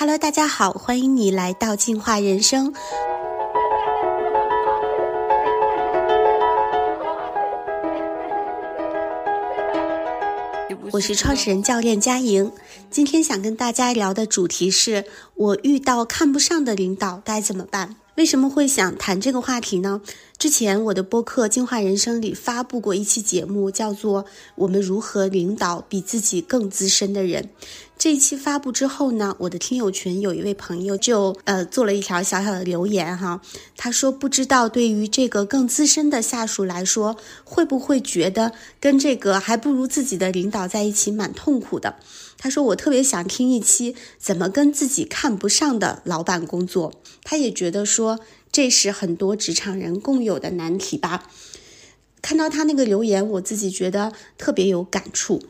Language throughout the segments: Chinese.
Hello，大家好，欢迎你来到进化人生。我是创始人教练佳莹，今天想跟大家聊的主题是我遇到看不上的领导该怎么办。为什么会想谈这个话题呢？之前我的播客《进化人生》里发布过一期节目，叫做《我们如何领导比自己更资深的人》。这一期发布之后呢，我的听友群有一位朋友就呃做了一条小小的留言哈，他说不知道对于这个更资深的下属来说，会不会觉得跟这个还不如自己的领导在一起蛮痛苦的。他说我特别想听一期怎么跟自己看不上的老板工作。他也觉得说这是很多职场人共有的难题吧。看到他那个留言，我自己觉得特别有感触。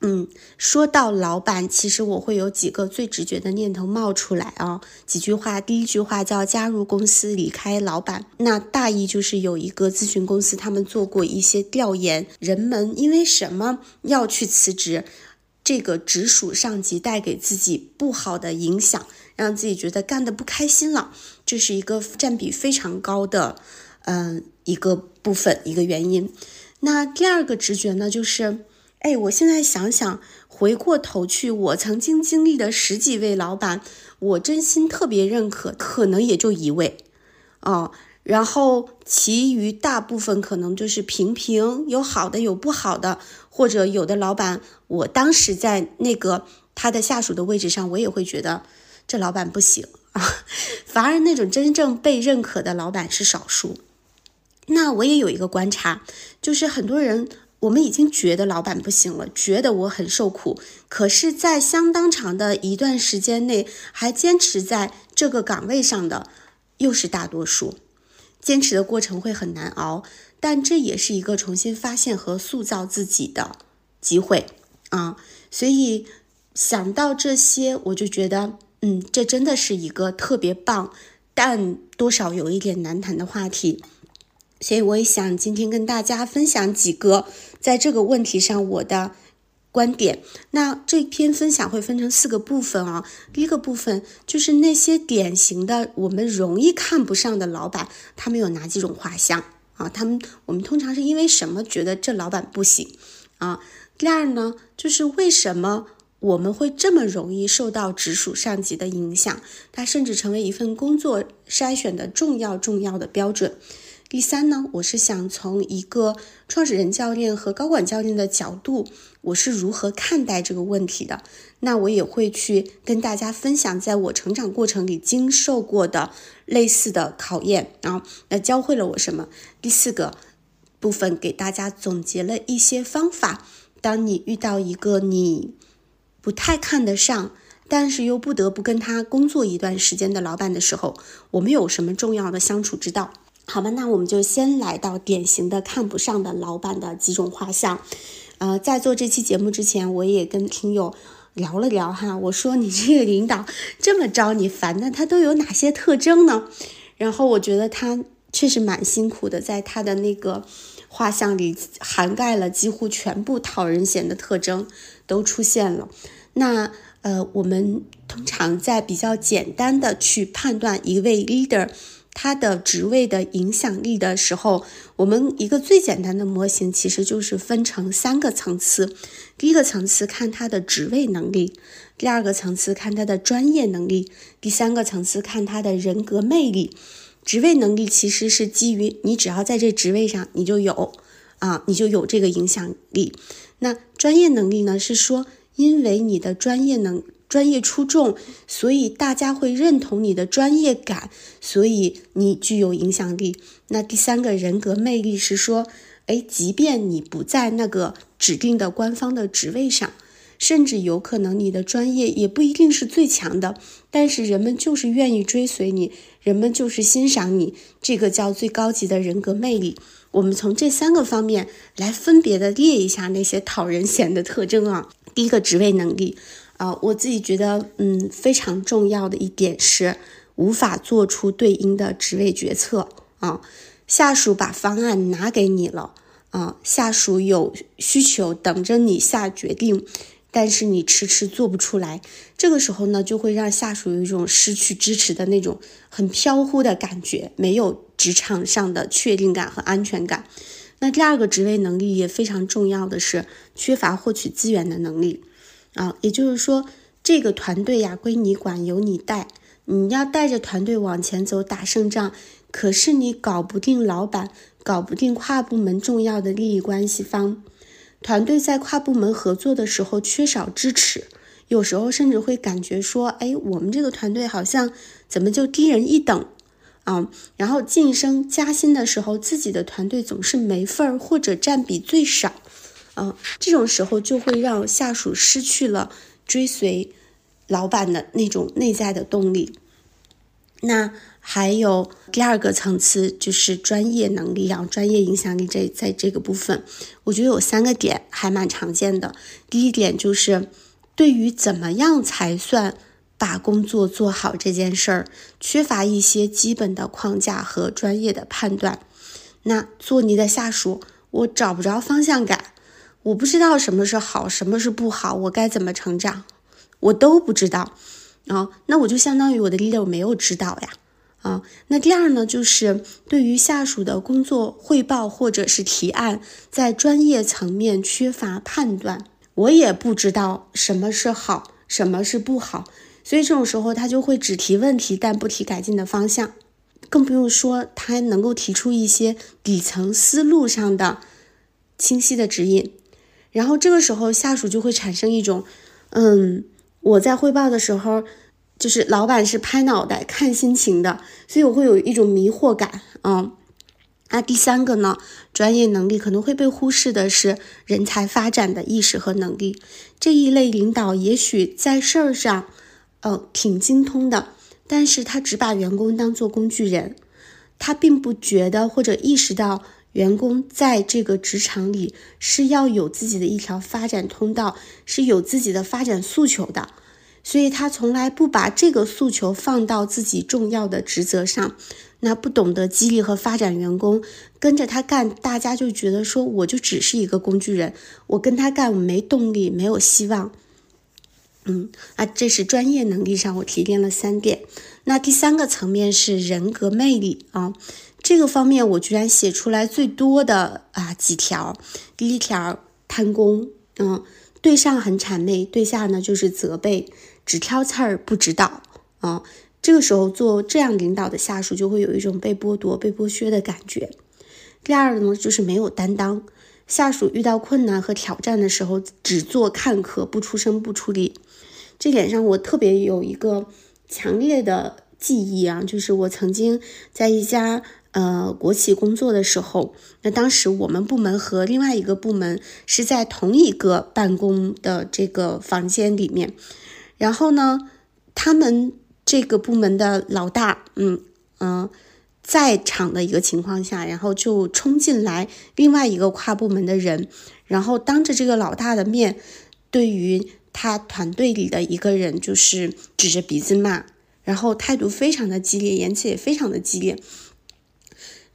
嗯，说到老板，其实我会有几个最直觉的念头冒出来啊。几句话，第一句话叫加入公司，离开老板。那大意就是有一个咨询公司，他们做过一些调研，人们因为什么要去辞职？这个直属上级带给自己不好的影响，让自己觉得干的不开心了，这是一个占比非常高的，嗯，一个部分一个原因。那第二个直觉呢，就是。哎，我现在想想，回过头去，我曾经经历的十几位老板，我真心特别认可，可能也就一位，哦，然后其余大部分可能就是平平，有好的，有不好的，或者有的老板，我当时在那个他的下属的位置上，我也会觉得这老板不行啊，反而那种真正被认可的老板是少数。那我也有一个观察，就是很多人。我们已经觉得老板不行了，觉得我很受苦，可是，在相当长的一段时间内还坚持在这个岗位上的，又是大多数。坚持的过程会很难熬，但这也是一个重新发现和塑造自己的机会啊！所以想到这些，我就觉得，嗯，这真的是一个特别棒，但多少有一点难谈的话题。所以我也想今天跟大家分享几个在这个问题上我的观点。那这篇分享会分成四个部分啊。第一个部分就是那些典型的我们容易看不上的老板，他们有哪几种画像啊？他们我们通常是因为什么觉得这老板不行啊？第二呢，就是为什么我们会这么容易受到直属上级的影响？他甚至成为一份工作筛选的重要重要的标准。第三呢，我是想从一个创始人教练和高管教练的角度，我是如何看待这个问题的。那我也会去跟大家分享，在我成长过程里经受过的类似的考验啊，那教会了我什么？第四个部分给大家总结了一些方法。当你遇到一个你不太看得上，但是又不得不跟他工作一段时间的老板的时候，我们有什么重要的相处之道？好吧，那我们就先来到典型的看不上的老板的几种画像。呃，在做这期节目之前，我也跟听友聊了聊哈，我说你这个领导这么招你烦，那他都有哪些特征呢？然后我觉得他确实蛮辛苦的，在他的那个画像里涵盖了几乎全部讨人嫌的特征都出现了。那呃，我们通常在比较简单的去判断一位 leader。他的职位的影响力的时候，我们一个最简单的模型其实就是分成三个层次。第一个层次看他的职位能力，第二个层次看他的专业能力，第三个层次看他的人格魅力。职位能力其实是基于你只要在这职位上，你就有啊，你就有这个影响力。那专业能力呢？是说因为你的专业能。专业出众，所以大家会认同你的专业感，所以你具有影响力。那第三个人格魅力是说，哎，即便你不在那个指定的官方的职位上，甚至有可能你的专业也不一定是最强的，但是人们就是愿意追随你，人们就是欣赏你，这个叫最高级的人格魅力。我们从这三个方面来分别的列一下那些讨人嫌的特征啊。第一个职位能力。啊，我自己觉得，嗯，非常重要的一点是无法做出对应的职位决策啊。下属把方案拿给你了啊，下属有需求等着你下决定，但是你迟迟做不出来，这个时候呢，就会让下属有一种失去支持的那种很飘忽的感觉，没有职场上的确定感和安全感。那第二个职位能力也非常重要的是缺乏获取资源的能力啊，也就是说，这个团队呀归你管，由你带，你要带着团队往前走，打胜仗。可是你搞不定老板，搞不定跨部门重要的利益关系方。团队在跨部门合作的时候缺少支持，有时候甚至会感觉说：“哎，我们这个团队好像怎么就低人一等啊？”然后晋升加薪的时候，自己的团队总是没份儿或者占比最少，啊，这种时候就会让下属失去了追随老板的那种内在的动力。那还有第二个层次就是专业能力啊，专业影响力这在这个部分，我觉得有三个点还蛮常见的。第一点就是对于怎么样才算把工作做好这件事儿，缺乏一些基本的框架和专业的判断。那做你的下属，我找不着方向感，我不知道什么是好，什么是不好，我该怎么成长，我都不知道。啊，那我就相当于我的 leader 没有指导呀。啊，那第二呢，就是对于下属的工作汇报或者是提案，在专业层面缺乏判断，我也不知道什么是好，什么是不好，所以这种时候他就会只提问题，但不提改进的方向，更不用说他能够提出一些底层思路上的清晰的指引，然后这个时候下属就会产生一种，嗯。我在汇报的时候，就是老板是拍脑袋看心情的，所以我会有一种迷惑感嗯。那第三个呢，专业能力可能会被忽视的是人才发展的意识和能力。这一类领导也许在事儿上，呃，挺精通的，但是他只把员工当做工具人，他并不觉得或者意识到。员工在这个职场里是要有自己的一条发展通道，是有自己的发展诉求的，所以他从来不把这个诉求放到自己重要的职责上。那不懂得激励和发展员工，跟着他干，大家就觉得说我就只是一个工具人，我跟他干我没动力，没有希望。嗯，啊，这是专业能力上我提炼了三点。那第三个层面是人格魅力啊。这个方面我居然写出来最多的啊几条，第一条贪功，嗯，对上很谄媚，对下呢就是责备，只挑刺儿不指导，啊，这个时候做这样领导的下属就会有一种被剥夺、被剥削的感觉。第二呢就是没有担当，下属遇到困难和挑战的时候只做看客，不出声不出力，这点上我特别有一个强烈的记忆啊，就是我曾经在一家。呃，国企工作的时候，那当时我们部门和另外一个部门是在同一个办公的这个房间里面，然后呢，他们这个部门的老大，嗯嗯，在场的一个情况下，然后就冲进来另外一个跨部门的人，然后当着这个老大的面，对于他团队里的一个人就是指着鼻子骂，然后态度非常的激烈，言辞也非常的激烈。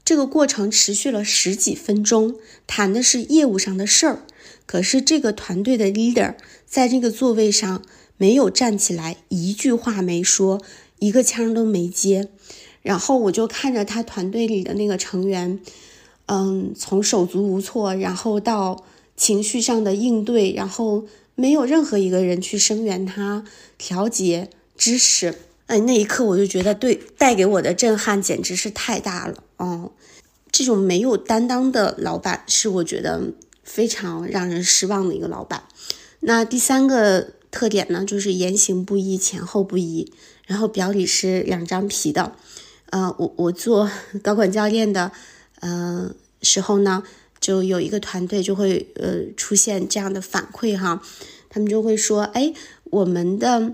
这个过程持续了十几分钟，谈的是业务上的事儿。可是这个团队的 leader 在这个座位上没有站起来，一句话没说，一个腔都没接。然后我就看着他团队里的那个成员，嗯，从手足无措，然后到情绪上的应对，然后没有任何一个人去声援他、调节、支持。哎，那一刻我就觉得，对带给我的震撼简直是太大了。哦，这种没有担当的老板是我觉得非常让人失望的一个老板。那第三个特点呢，就是言行不一，前后不一，然后表里是两张皮的。呃，我我做高管教练的，呃时候呢，就有一个团队就会呃出现这样的反馈哈，他们就会说，哎，我们的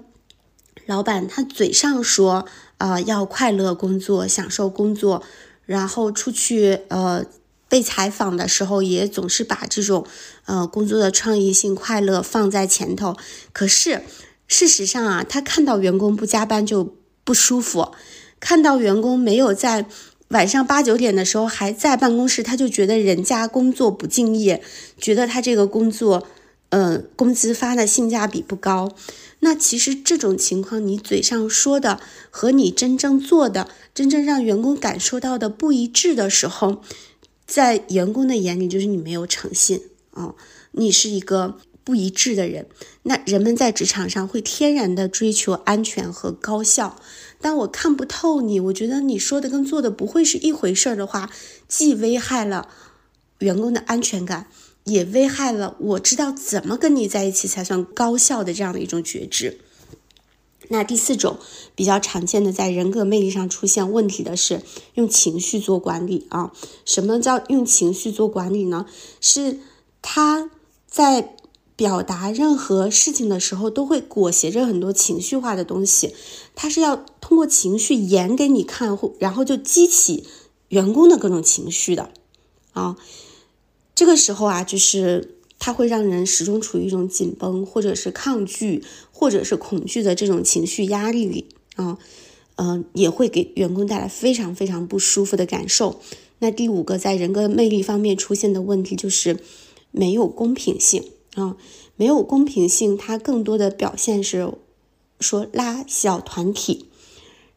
老板他嘴上说啊要快乐工作，享受工作。然后出去呃被采访的时候，也总是把这种呃工作的创意性、快乐放在前头。可是事实上啊，他看到员工不加班就不舒服，看到员工没有在晚上八九点的时候还在办公室，他就觉得人家工作不敬业，觉得他这个工作呃，工资发的性价比不高。那其实这种情况，你嘴上说的和你真正做的，真正让员工感受到的不一致的时候，在员工的眼里就是你没有诚信啊，你是一个不一致的人。那人们在职场上会天然的追求安全和高效。当我看不透你，我觉得你说的跟做的不会是一回事儿的话，既危害了员工的安全感。也危害了我知道怎么跟你在一起才算高效的这样的一种觉知。那第四种比较常见的在人格魅力上出现问题的是用情绪做管理啊。什么叫用情绪做管理呢？是他在表达任何事情的时候都会裹挟着很多情绪化的东西，他是要通过情绪演给你看，然后就激起员工的各种情绪的啊。这个时候啊，就是它会让人始终处于一种紧绷，或者是抗拒，或者是恐惧的这种情绪压力里啊，嗯，也会给员工带来非常非常不舒服的感受。那第五个在人格魅力方面出现的问题就是没有公平性啊，没有公平性，它更多的表现是说拉小团体。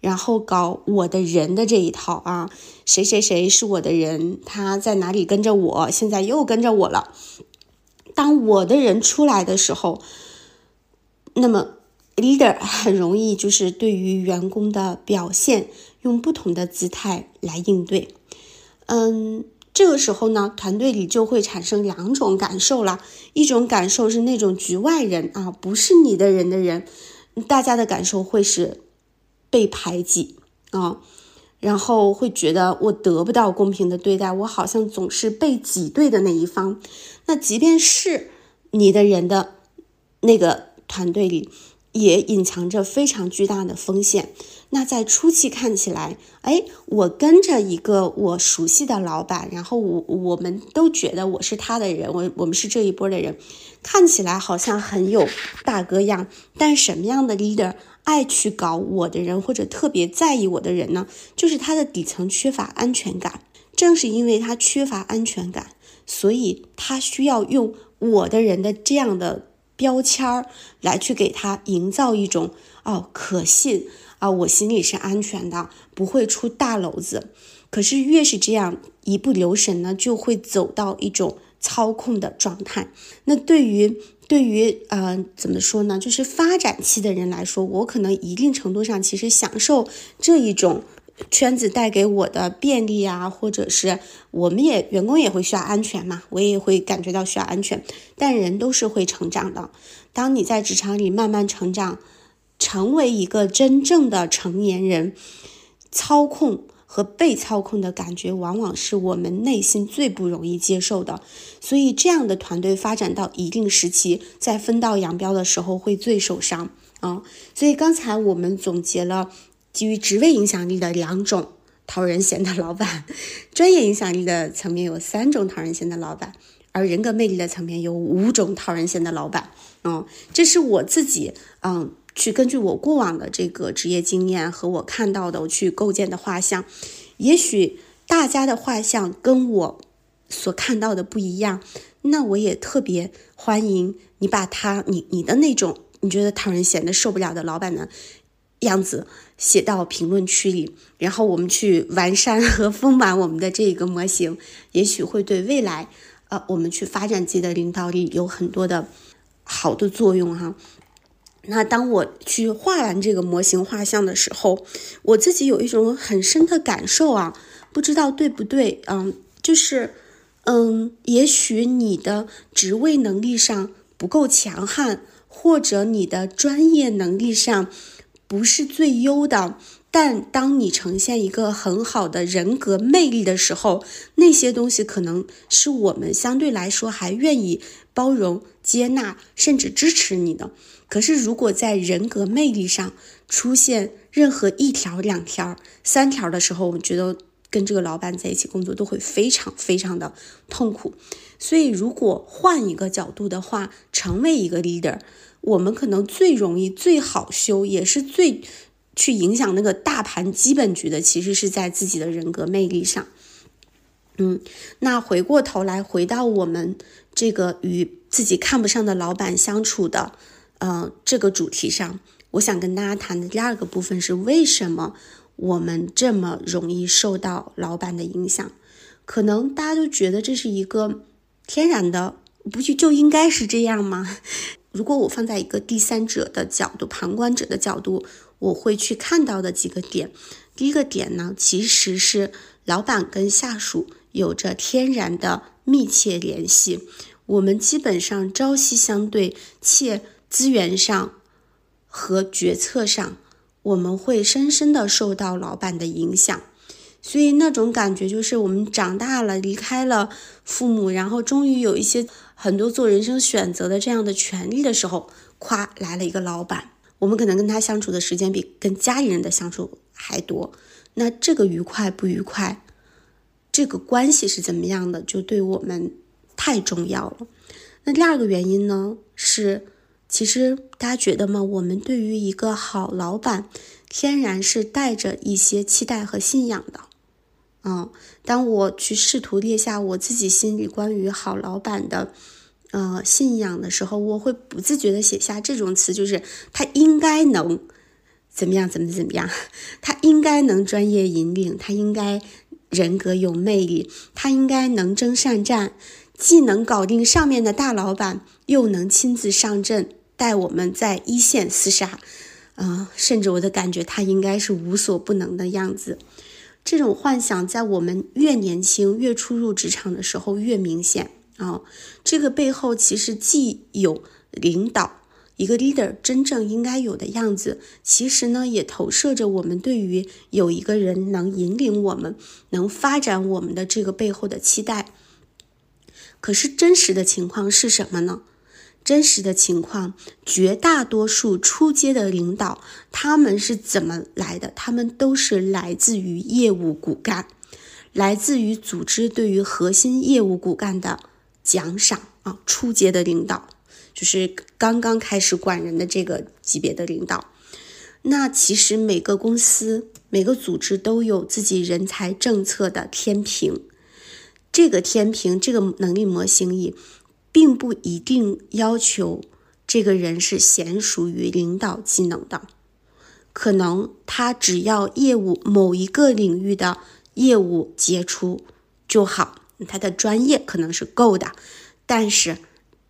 然后搞我的人的这一套啊，谁谁谁是我的人，他在哪里跟着我，现在又跟着我了。当我的人出来的时候，那么 leader 很容易就是对于员工的表现用不同的姿态来应对。嗯，这个时候呢，团队里就会产生两种感受了，一种感受是那种局外人啊，不是你的人的人，大家的感受会是。被排挤啊，然后会觉得我得不到公平的对待，我好像总是被挤兑的那一方。那即便是你的人的那个团队里，也隐藏着非常巨大的风险。那在初期看起来，哎，我跟着一个我熟悉的老板，然后我我们都觉得我是他的人，我我们是这一波的人，看起来好像很有大哥样。但什么样的 leader？爱去搞我的人，或者特别在意我的人呢，就是他的底层缺乏安全感。正是因为他缺乏安全感，所以他需要用我的人的这样的标签儿来去给他营造一种哦可信啊，我心里是安全的，不会出大篓子。可是越是这样一不留神呢，就会走到一种操控的状态。那对于对于呃怎么说呢？就是发展期的人来说，我可能一定程度上其实享受这一种圈子带给我的便利啊，或者是我们也员工也会需要安全嘛，我也会感觉到需要安全。但人都是会成长的，当你在职场里慢慢成长，成为一个真正的成年人，操控。和被操控的感觉，往往是我们内心最不容易接受的。所以，这样的团队发展到一定时期，在分道扬镳的时候，会最受伤啊。所以，刚才我们总结了基于职位影响力的两种讨人嫌的老板，专业影响力的层面有三种讨人嫌的老板，而人格魅力的层面有五种讨人嫌的老板。嗯，这是我自己嗯。去根据我过往的这个职业经验和我看到的，我去构建的画像，也许大家的画像跟我所看到的不一样，那我也特别欢迎你把他你你的那种你觉得讨人嫌的受不了的老板的样子写到评论区里，然后我们去完善和丰满我们的这个模型，也许会对未来呃我们去发展自己的领导力有很多的好的作用哈。那当我去画完这个模型画像的时候，我自己有一种很深的感受啊，不知道对不对？嗯，就是，嗯，也许你的职位能力上不够强悍，或者你的专业能力上不是最优的，但当你呈现一个很好的人格魅力的时候，那些东西可能是我们相对来说还愿意包容、接纳，甚至支持你的。可是，如果在人格魅力上出现任何一条、两条、三条的时候，我们觉得跟这个老板在一起工作都会非常非常的痛苦。所以，如果换一个角度的话，成为一个 leader，我们可能最容易、最好修，也是最去影响那个大盘基本局的，其实是在自己的人格魅力上。嗯，那回过头来，回到我们这个与自己看不上的老板相处的，呃，这个主题上，我想跟大家谈的第二个部分是为什么我们这么容易受到老板的影响？可能大家都觉得这是一个天然的，不就就应该是这样吗？如果我放在一个第三者的角度、旁观者的角度，我会去看到的几个点。第一个点呢，其实是老板跟下属。有着天然的密切联系，我们基本上朝夕相对，且资源上和决策上，我们会深深的受到老板的影响。所以那种感觉就是，我们长大了，离开了父母，然后终于有一些很多做人生选择的这样的权利的时候，夸来了一个老板，我们可能跟他相处的时间比跟家里人的相处还多。那这个愉快不愉快？这个关系是怎么样的，就对我们太重要了。那第二个原因呢，是其实大家觉得吗？我们对于一个好老板，天然是带着一些期待和信仰的。嗯，当我去试图列下我自己心里关于好老板的呃信仰的时候，我会不自觉的写下这种词，就是他应该能怎么样，怎么怎么样，他应该能专业引领，他应该。人格有魅力，他应该能征善战，既能搞定上面的大老板，又能亲自上阵带我们在一线厮杀。啊，甚至我的感觉，他应该是无所不能的样子。这种幻想在我们越年轻、越初入职场的时候越明显啊。这个背后其实既有领导。一个 leader 真正应该有的样子，其实呢，也投射着我们对于有一个人能引领我们、能发展我们的这个背后的期待。可是真实的情况是什么呢？真实的情况，绝大多数出阶的领导，他们是怎么来的？他们都是来自于业务骨干，来自于组织对于核心业务骨干的奖赏啊！出阶的领导。就是刚刚开始管人的这个级别的领导，那其实每个公司、每个组织都有自己人才政策的天平。这个天平、这个能力模型里，并不一定要求这个人是娴熟于领导技能的，可能他只要业务某一个领域的业务杰出就好，他的专业可能是够的，但是。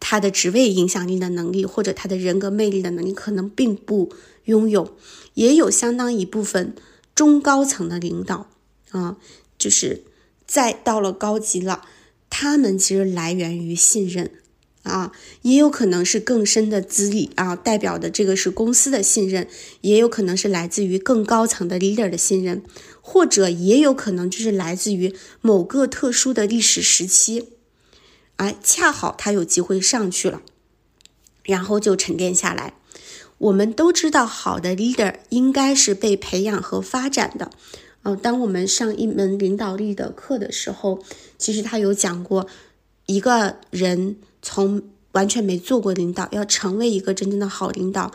他的职位影响力的能力，或者他的人格魅力的能力，可能并不拥有。也有相当一部分中高层的领导啊，就是再到了高级了，他们其实来源于信任啊，也有可能是更深的资历啊，代表的这个是公司的信任，也有可能是来自于更高层的 leader 的信任，或者也有可能就是来自于某个特殊的历史时期。哎，恰好他有机会上去了，然后就沉淀下来。我们都知道，好的 leader 应该是被培养和发展的。嗯，当我们上一门领导力的课的时候，其实他有讲过，一个人从完全没做过领导，要成为一个真正的好领导，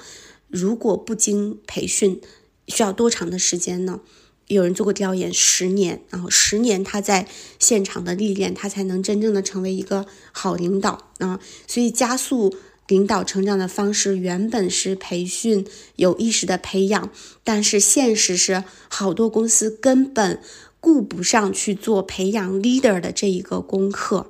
如果不经培训，需要多长的时间呢？有人做过调研，十年，然后十年他在现场的历练，他才能真正的成为一个好领导啊。所以加速领导成长的方式原本是培训、有意识的培养，但是现实是好多公司根本顾不上去做培养 leader 的这一个功课，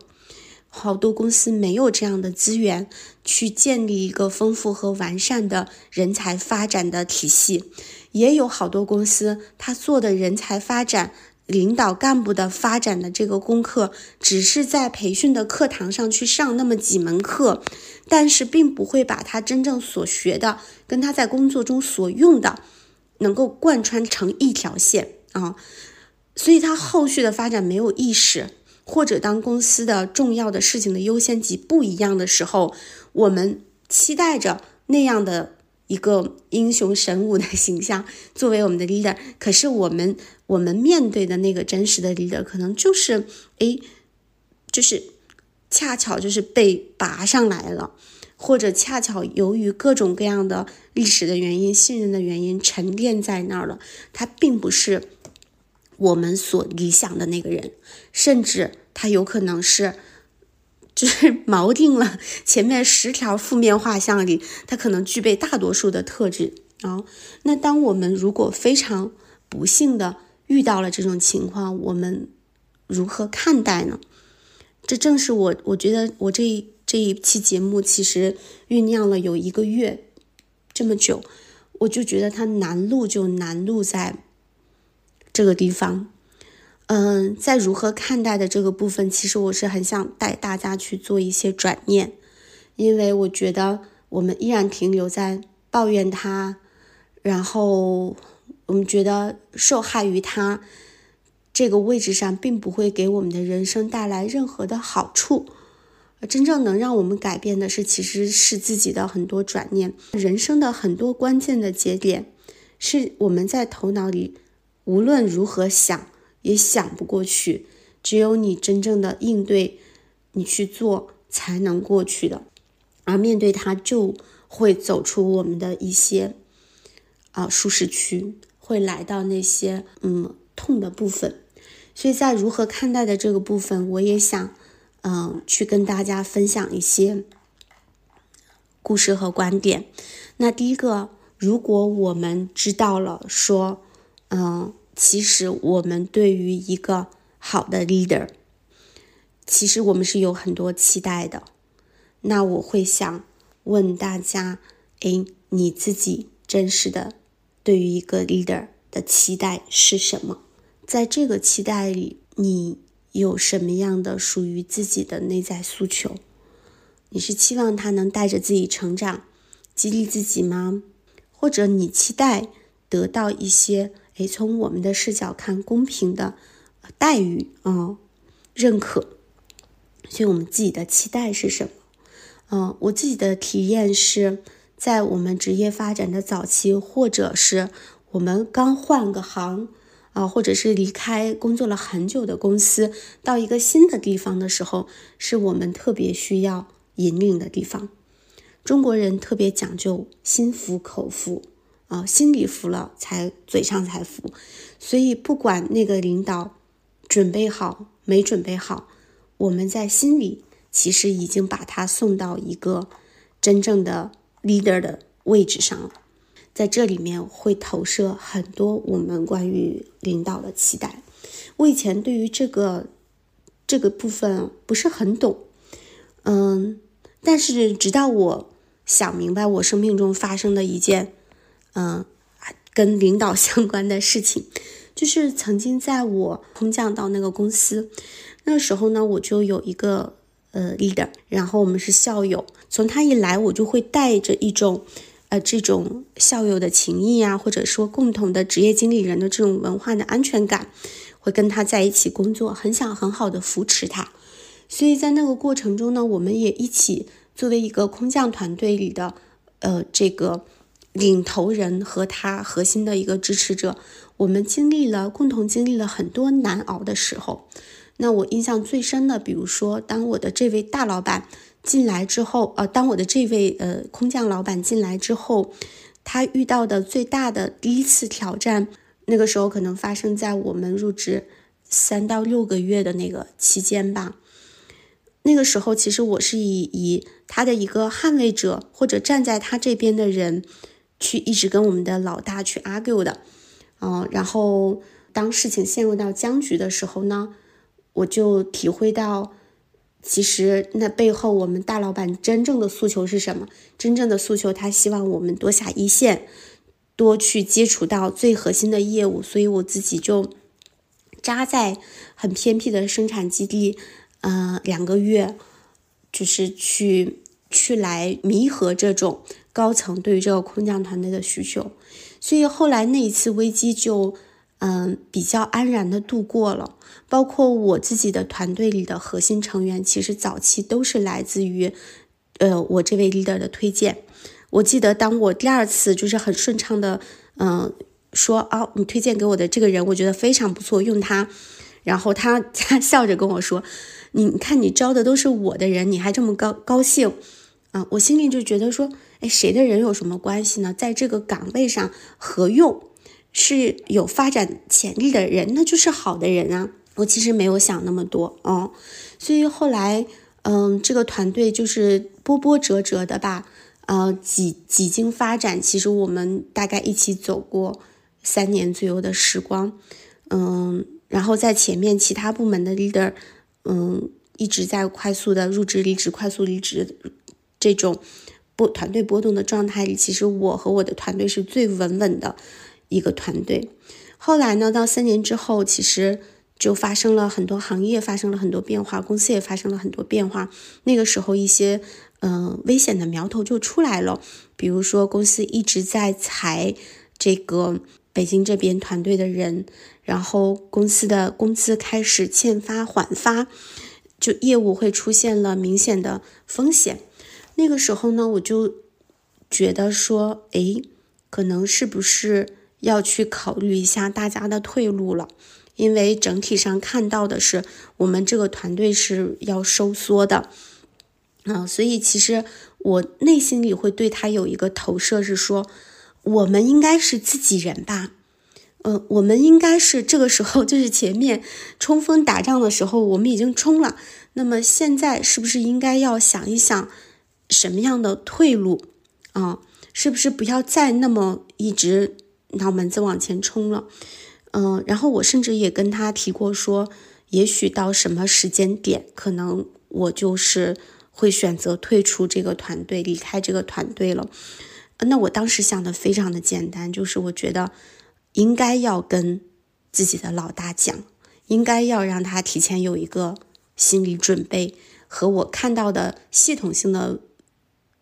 好多公司没有这样的资源去建立一个丰富和完善的人才发展的体系。也有好多公司，他做的人才发展、领导干部的发展的这个功课，只是在培训的课堂上去上那么几门课，但是并不会把他真正所学的跟他在工作中所用的能够贯穿成一条线啊，所以他后续的发展没有意识，或者当公司的重要的事情的优先级不一样的时候，我们期待着那样的。一个英雄神武的形象 作为我们的 leader，可是我们我们面对的那个真实的 leader，可能就是哎，就是恰巧就是被拔上来了，或者恰巧由于各种各样的历史的原因、信任的原因沉淀在那儿了，他并不是我们所理想的那个人，甚至他有可能是，就是 锚定了前面十条负面画像里，它可能具备大多数的特质啊。那当我们如果非常不幸的遇到了这种情况，我们如何看待呢？这正是我我觉得我这这一期节目其实酝酿了有一个月这么久，我就觉得它难录就难录在。这个地方，嗯，在如何看待的这个部分，其实我是很想带大家去做一些转念，因为我觉得我们依然停留在抱怨他，然后我们觉得受害于他这个位置上，并不会给我们的人生带来任何的好处。真正能让我们改变的是，其实是自己的很多转念，人生的很多关键的节点，是我们在头脑里。无论如何想也想不过去，只有你真正的应对，你去做才能过去的。而面对它，就会走出我们的一些啊舒适区，会来到那些嗯痛的部分。所以在如何看待的这个部分，我也想嗯去跟大家分享一些故事和观点。那第一个，如果我们知道了说。嗯，其实我们对于一个好的 leader，其实我们是有很多期待的。那我会想问大家，哎，你自己真实的对于一个 leader 的期待是什么？在这个期待里，你有什么样的属于自己的内在诉求？你是期望他能带着自己成长，激励自己吗？或者你期待得到一些？诶，从我们的视角看，公平的待遇啊，认可，所以我们自己的期待是什么？嗯，我自己的体验是在我们职业发展的早期，或者是我们刚换个行啊，或者是离开工作了很久的公司，到一个新的地方的时候，是我们特别需要引领的地方。中国人特别讲究心服口服。啊，心里服了，才嘴上才服，所以不管那个领导准备好没准备好，我们在心里其实已经把他送到一个真正的 leader 的位置上了。在这里面会投射很多我们关于领导的期待。我以前对于这个这个部分不是很懂，嗯，但是直到我想明白我生命中发生的一件。嗯，跟领导相关的事情，就是曾经在我空降到那个公司，那个时候呢，我就有一个呃 leader，然后我们是校友，从他一来，我就会带着一种呃这种校友的情谊啊，或者说共同的职业经理人的这种文化的安全感，会跟他在一起工作，很想很好的扶持他，所以在那个过程中呢，我们也一起作为一个空降团队里的呃这个。领头人和他核心的一个支持者，我们经历了共同经历了很多难熬的时候。那我印象最深的，比如说，当我的这位大老板进来之后，呃，当我的这位呃空降老板进来之后，他遇到的最大的第一次挑战，那个时候可能发生在我们入职三到六个月的那个期间吧。那个时候，其实我是以以他的一个捍卫者或者站在他这边的人。去一直跟我们的老大去 argue 的，嗯，然后当事情陷入到僵局的时候呢，我就体会到，其实那背后我们大老板真正的诉求是什么？真正的诉求，他希望我们多下一线，多去接触到最核心的业务。所以我自己就扎在很偏僻的生产基地，呃，两个月，就是去去来弥合这种。高层对于这个空降团队的需求，所以后来那一次危机就，嗯，比较安然的度过了。包括我自己的团队里的核心成员，其实早期都是来自于，呃，我这位 leader 的推荐。我记得当我第二次就是很顺畅的，嗯，说啊，你推荐给我的这个人，我觉得非常不错，用他。然后他 他笑着跟我说，你看你招的都是我的人，你还这么高高兴。啊，我心里就觉得说，哎，谁的人有什么关系呢？在这个岗位上合用，是有发展潜力的人，那就是好的人啊。我其实没有想那么多哦，所以后来，嗯，这个团队就是波波折折的吧，呃，几几经发展，其实我们大概一起走过三年左右的时光，嗯，然后在前面其他部门的 leader，嗯，一直在快速的入职离职、快速离职这种波团队波动的状态里，其实我和我的团队是最稳稳的一个团队。后来呢，到三年之后，其实。就发生了很多行业发生了很多变化，公司也发生了很多变化。那个时候，一些嗯危险的苗头就出来了，比如说公司一直在裁这个北京这边团队的人，然后公司的工资开始欠发缓发，就业务会出现了明显的风险。那个时候呢，我就觉得说，哎，可能是不是要去考虑一下大家的退路了。因为整体上看到的是，我们这个团队是要收缩的，啊，所以其实我内心里会对他有一个投射，是说，我们应该是自己人吧，呃，我们应该是这个时候就是前面冲锋打仗的时候，我们已经冲了，那么现在是不是应该要想一想什么样的退路啊？是不是不要再那么一直脑门子往前冲了？嗯，然后我甚至也跟他提过说，也许到什么时间点，可能我就是会选择退出这个团队，离开这个团队了。那我当时想的非常的简单，就是我觉得应该要跟自己的老大讲，应该要让他提前有一个心理准备，和我看到的系统性的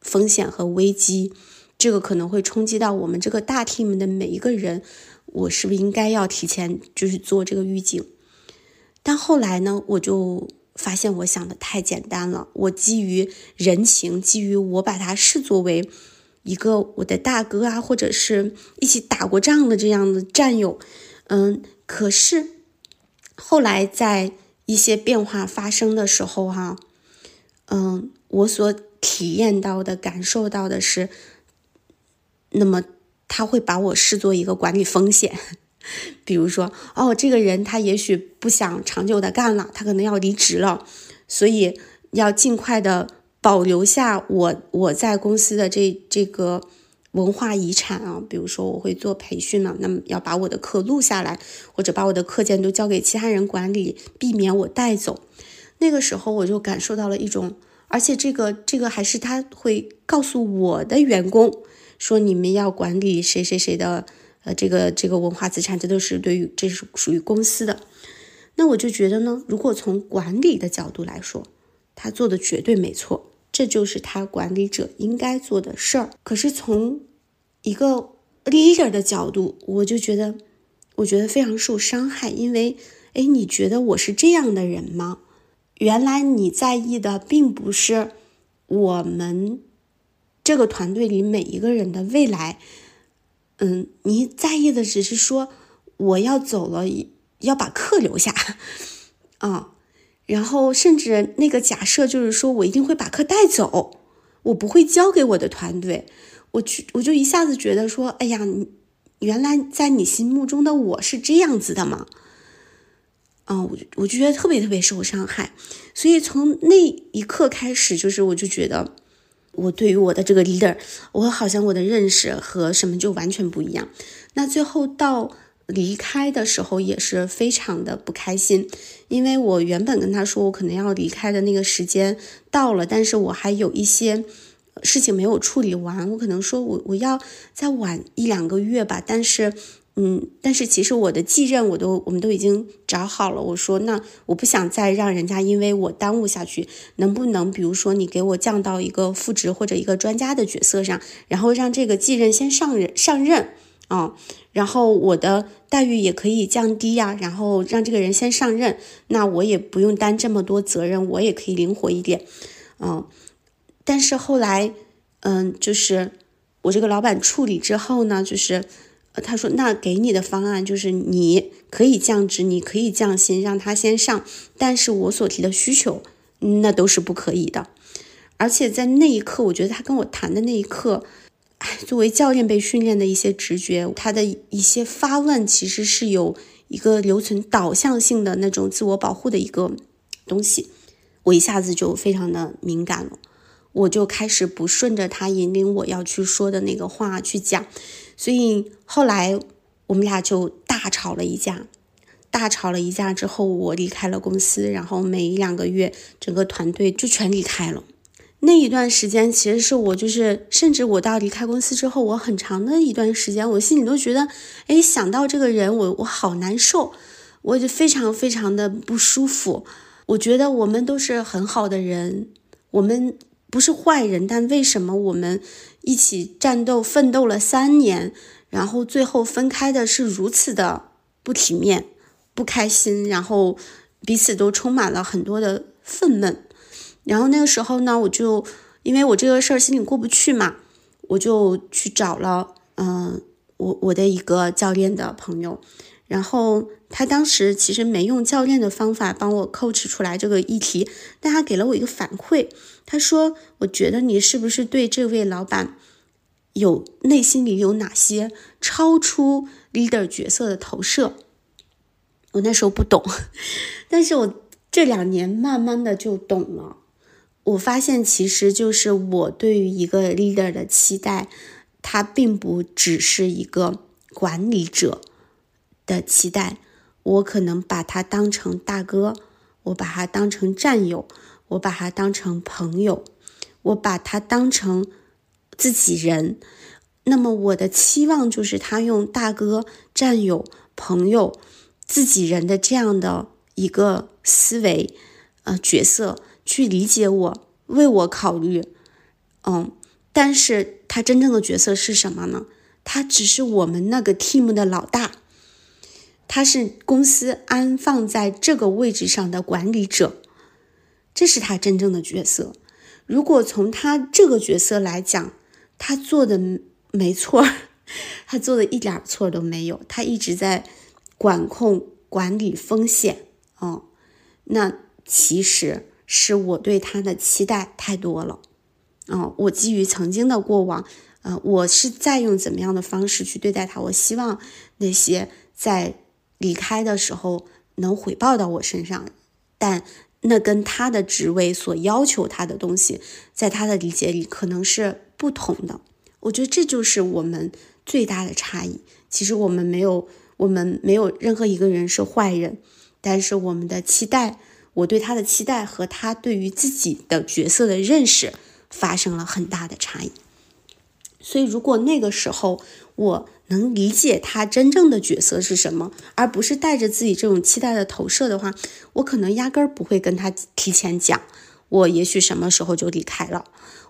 风险和危机，这个可能会冲击到我们这个大 team 的每一个人。我是不是应该要提前就是做这个预警？但后来呢，我就发现我想的太简单了。我基于人情，基于我把他视作为一个我的大哥啊，或者是一起打过仗的这样的战友，嗯，可是后来在一些变化发生的时候，哈，嗯，我所体验到的、感受到的是，那么。他会把我视作一个管理风险，比如说，哦，这个人他也许不想长久的干了，他可能要离职了，所以要尽快的保留下我我在公司的这这个文化遗产啊，比如说我会做培训了，那么要把我的课录下来，或者把我的课件都交给其他人管理，避免我带走。那个时候我就感受到了一种，而且这个这个还是他会告诉我的员工。说你们要管理谁谁谁的，呃，这个这个文化资产，这都是对于这是属于公司的。那我就觉得呢，如果从管理的角度来说，他做的绝对没错，这就是他管理者应该做的事儿。可是从一个 leader 的角度，我就觉得，我觉得非常受伤害，因为，哎，你觉得我是这样的人吗？原来你在意的并不是我们。这个团队里每一个人的未来，嗯，你在意的只是说我要走了，要把课留下，啊，然后甚至那个假设就是说我一定会把课带走，我不会交给我的团队，我去我就一下子觉得说，哎呀，原来在你心目中的我是这样子的吗？啊，我我就觉得特别特别受伤害，所以从那一刻开始，就是我就觉得。我对于我的这个 leader，我好像我的认识和什么就完全不一样。那最后到离开的时候也是非常的不开心，因为我原本跟他说我可能要离开的那个时间到了，但是我还有一些事情没有处理完，我可能说我我要再晚一两个月吧，但是。嗯，但是其实我的继任我都我们都已经找好了。我说那我不想再让人家因为我耽误下去，能不能比如说你给我降到一个副职或者一个专家的角色上，然后让这个继任先上任上任啊，然后我的待遇也可以降低呀，然后让这个人先上任，那我也不用担这么多责任，我也可以灵活一点，嗯，但是后来嗯，就是我这个老板处理之后呢，就是。他说：“那给你的方案就是你可以降职，你可以降薪，让他先上。但是我所提的需求，那都是不可以的。而且在那一刻，我觉得他跟我谈的那一刻，作为教练被训练的一些直觉，他的一些发问其实是有一个留存导向性的那种自我保护的一个东西，我一下子就非常的敏感了，我就开始不顺着他引领我要去说的那个话去讲，所以后来我们俩就大吵了一架，大吵了一架之后，我离开了公司，然后每一两个月整个团队就全离开了。那一段时间，其实是我就是，甚至我到离开公司之后，我很长的一段时间，我心里都觉得，哎，想到这个人，我我好难受，我就非常非常的不舒服。我觉得我们都是很好的人，我们不是坏人，但为什么我们一起战斗奋斗了三年，然后最后分开的是如此的不体面、不开心，然后彼此都充满了很多的愤懑。然后那个时候呢，我就因为我这个事儿心里过不去嘛，我就去找了嗯我我的一个教练的朋友，然后他当时其实没用教练的方法帮我 coach 出来这个议题，但他给了我一个反馈，他说我觉得你是不是对这位老板有内心里有哪些超出 leader 角色的投射？我那时候不懂，但是我这两年慢慢的就懂了。我发现，其实就是我对于一个 leader 的期待，他并不只是一个管理者的期待。我可能把他当成大哥，我把他当成战友，我把他当成朋友，我把他当成自己人。那么我的期望就是他用大哥、战友、朋友、自己人的这样的一个思维，呃，角色。去理解我，为我考虑，嗯，但是他真正的角色是什么呢？他只是我们那个 team 的老大，他是公司安放在这个位置上的管理者，这是他真正的角色。如果从他这个角色来讲，他做的没错，他做的一点错都没有，他一直在管控、管理风险，哦，那其实。是我对他的期待太多了，哦，我基于曾经的过往，呃，我是在用怎么样的方式去对待他？我希望那些在离开的时候能回报到我身上，但那跟他的职位所要求他的东西，在他的理解里可能是不同的。我觉得这就是我们最大的差异。其实我们没有，我们没有任何一个人是坏人，但是我们的期待。我对他的期待和他对于自己的角色的认识发生了很大的差异，所以如果那个时候我能理解他真正的角色是什么，而不是带着自己这种期待的投射的话，我可能压根儿不会跟他提前讲，我也许什么时候就离开了，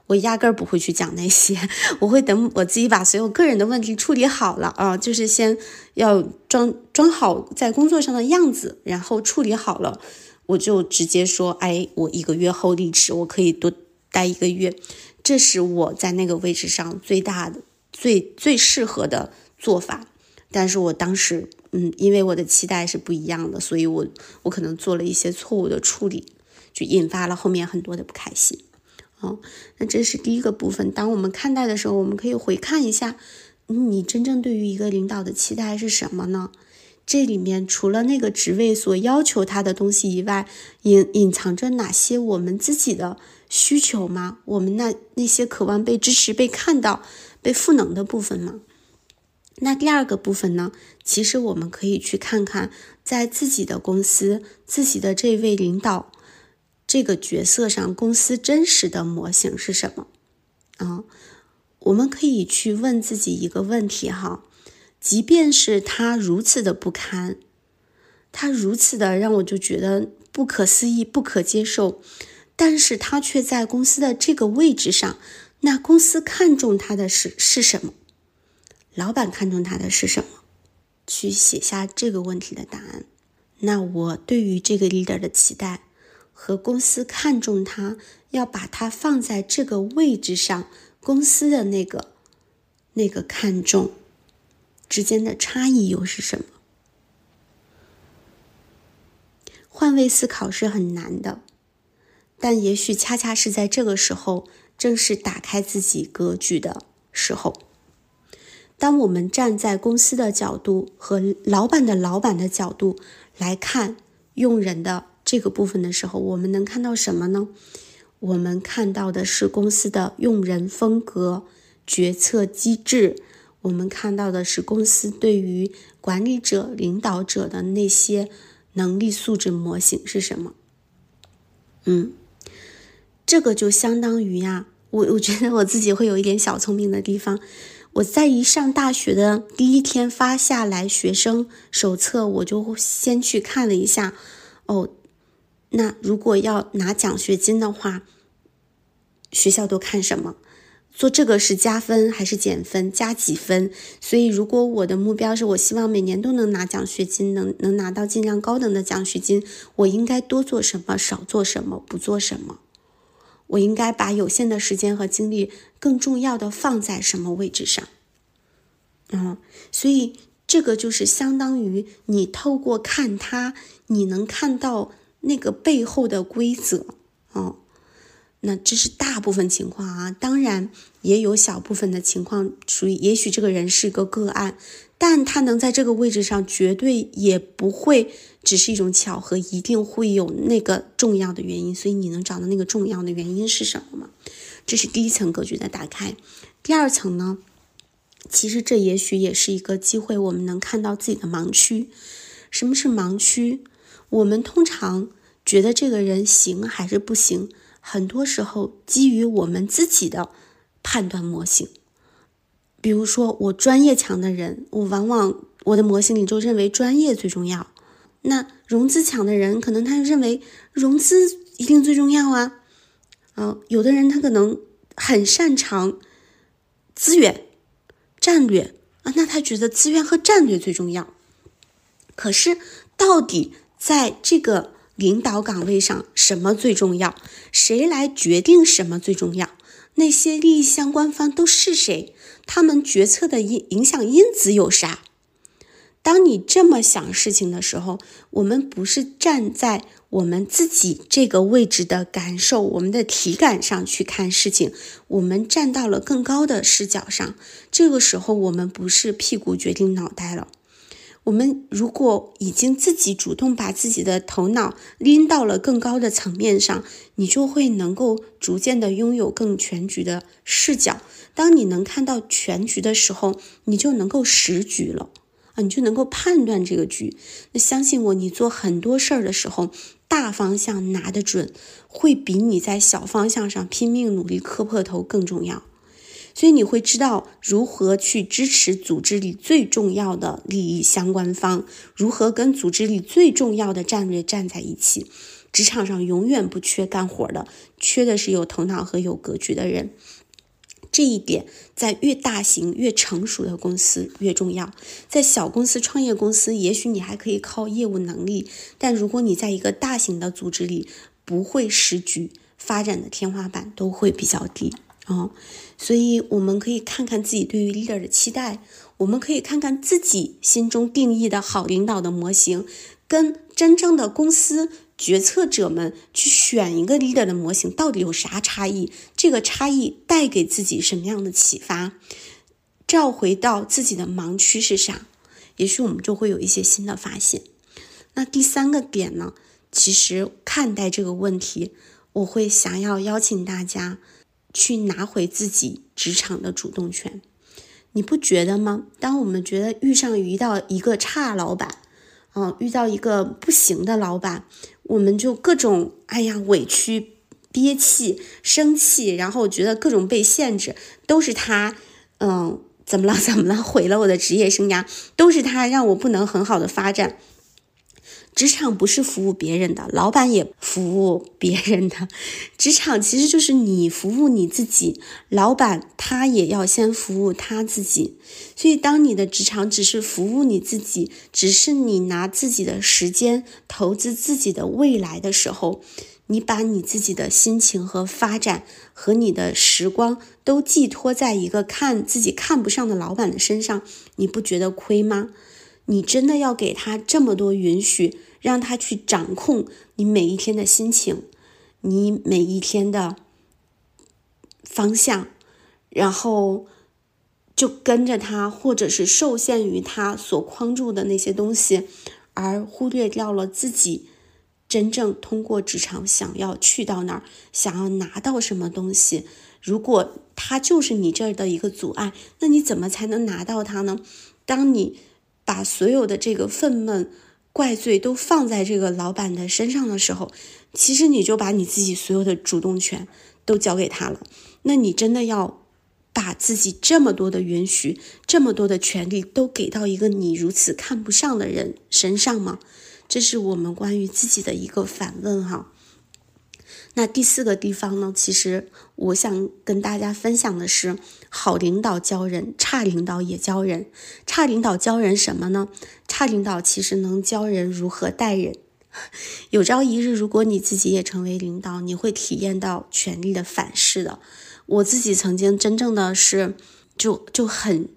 我压根儿不会去讲那些，我会等我自己把所有个人的问题处理好了啊，就是先要装装好在工作上的样子，然后处理好了。我就直接说，哎，我一个月后离职，我可以多待一个月，这是我在那个位置上最大的、最最适合的做法。但是我当时，嗯，因为我的期待是不一样的，所以我我可能做了一些错误的处理，就引发了后面很多的不开心。哦，那这是第一个部分。当我们看待的时候，我们可以回看一下，你真正对于一个领导的期待是什么呢？这里面除了那个职位所要求他的东西以外，隐隐藏着哪些我们自己的需求吗？我们那那些渴望被支持、被看到、被赋能的部分吗？那第二个部分呢？其实我们可以去看看，在自己的公司、自己的这位领导这个角色上，公司真实的模型是什么？啊，我们可以去问自己一个问题哈。即便是他如此的不堪，他如此的让我就觉得不可思议、不可接受，但是他却在公司的这个位置上，那公司看重他的是是什么？老板看重他的是什么？去写下这个问题的答案。那我对于这个 leader 的期待和公司看重他，要把他放在这个位置上，公司的那个那个看重。之间的差异又是什么？换位思考是很难的，但也许恰恰是在这个时候，正是打开自己格局的时候。当我们站在公司的角度和老板的老板的角度来看用人的这个部分的时候，我们能看到什么呢？我们看到的是公司的用人风格、决策机制。我们看到的是公司对于管理者、领导者的那些能力素质模型是什么？嗯，这个就相当于呀，我我觉得我自己会有一点小聪明的地方。我在一上大学的第一天发下来学生手册，我就先去看了一下。哦，那如果要拿奖学金的话，学校都看什么？做这个是加分还是减分？加几分？所以，如果我的目标是我希望每年都能拿奖学金，能能拿到尽量高等的奖学金，我应该多做什么？少做什么？不做什么？我应该把有限的时间和精力更重要的放在什么位置上？嗯，所以这个就是相当于你透过看它，你能看到那个背后的规则。哦，那这是大部分情况啊，当然也有小部分的情况属于，也许这个人是个个案，但他能在这个位置上，绝对也不会。只是一种巧合，一定会有那个重要的原因，所以你能找到那个重要的原因是什么吗？这是第一层格局的打开。第二层呢，其实这也许也是一个机会，我们能看到自己的盲区。什么是盲区？我们通常觉得这个人行还是不行，很多时候基于我们自己的判断模型。比如说，我专业强的人，我往往我的模型里就认为专业最重要。那融资强的人，可能他就认为融资一定最重要啊。啊，有的人他可能很擅长资源、战略啊，那他觉得资源和战略最重要。可是，到底在这个领导岗位上，什么最重要？谁来决定什么最重要？那些利益相关方都是谁？他们决策的影影响因子有啥？当你这么想事情的时候，我们不是站在我们自己这个位置的感受、我们的体感上去看事情，我们站到了更高的视角上。这个时候，我们不是屁股决定脑袋了。我们如果已经自己主动把自己的头脑拎到了更高的层面上，你就会能够逐渐的拥有更全局的视角。当你能看到全局的时候，你就能够识局了。啊，你就能够判断这个局。那相信我，你做很多事儿的时候，大方向拿得准，会比你在小方向上拼命努力磕破头更重要。所以你会知道如何去支持组织里最重要的利益相关方，如何跟组织里最重要的战略站在一起。职场上永远不缺干活的，缺的是有头脑和有格局的人。这一点在越大型越成熟的公司越重要，在小公司、创业公司，也许你还可以靠业务能力，但如果你在一个大型的组织里，不会识局，发展的天花板都会比较低哦。所以我们可以看看自己对于 leader 的期待，我们可以看看自己心中定义的好领导的模型，跟真正的公司。决策者们去选一个 leader 的模型，到底有啥差异？这个差异带给自己什么样的启发？召回到自己的盲区是啥？也许我们就会有一些新的发现。那第三个点呢？其实看待这个问题，我会想要邀请大家去拿回自己职场的主动权。你不觉得吗？当我们觉得遇上遇到一个差老板，嗯，遇到一个不行的老板。我们就各种哎呀委屈、憋气、生气，然后觉得各种被限制，都是他，嗯，怎么了？怎么了？毁了我的职业生涯，都是他让我不能很好的发展。职场不是服务别人的，老板也服务别人的。职场其实就是你服务你自己，老板他也要先服务他自己。所以，当你的职场只是服务你自己，只是你拿自己的时间投资自己的未来的时候，你把你自己的心情和发展和你的时光都寄托在一个看自己看不上的老板的身上，你不觉得亏吗？你真的要给他这么多允许？让他去掌控你每一天的心情，你每一天的方向，然后就跟着他，或者是受限于他所框住的那些东西，而忽略掉了自己真正通过职场想要去到那儿，想要拿到什么东西。如果他就是你这儿的一个阻碍，那你怎么才能拿到它呢？当你把所有的这个愤懑、怪罪都放在这个老板的身上的时候，其实你就把你自己所有的主动权都交给他了。那你真的要把自己这么多的允许、这么多的权利都给到一个你如此看不上的人身上吗？这是我们关于自己的一个反问哈。那第四个地方呢？其实我想跟大家分享的是，好领导教人，差领导也教人。差领导教人什么呢？差领导其实能教人如何待人。有朝一日，如果你自己也成为领导，你会体验到权力的反噬的。我自己曾经真正的是，就就很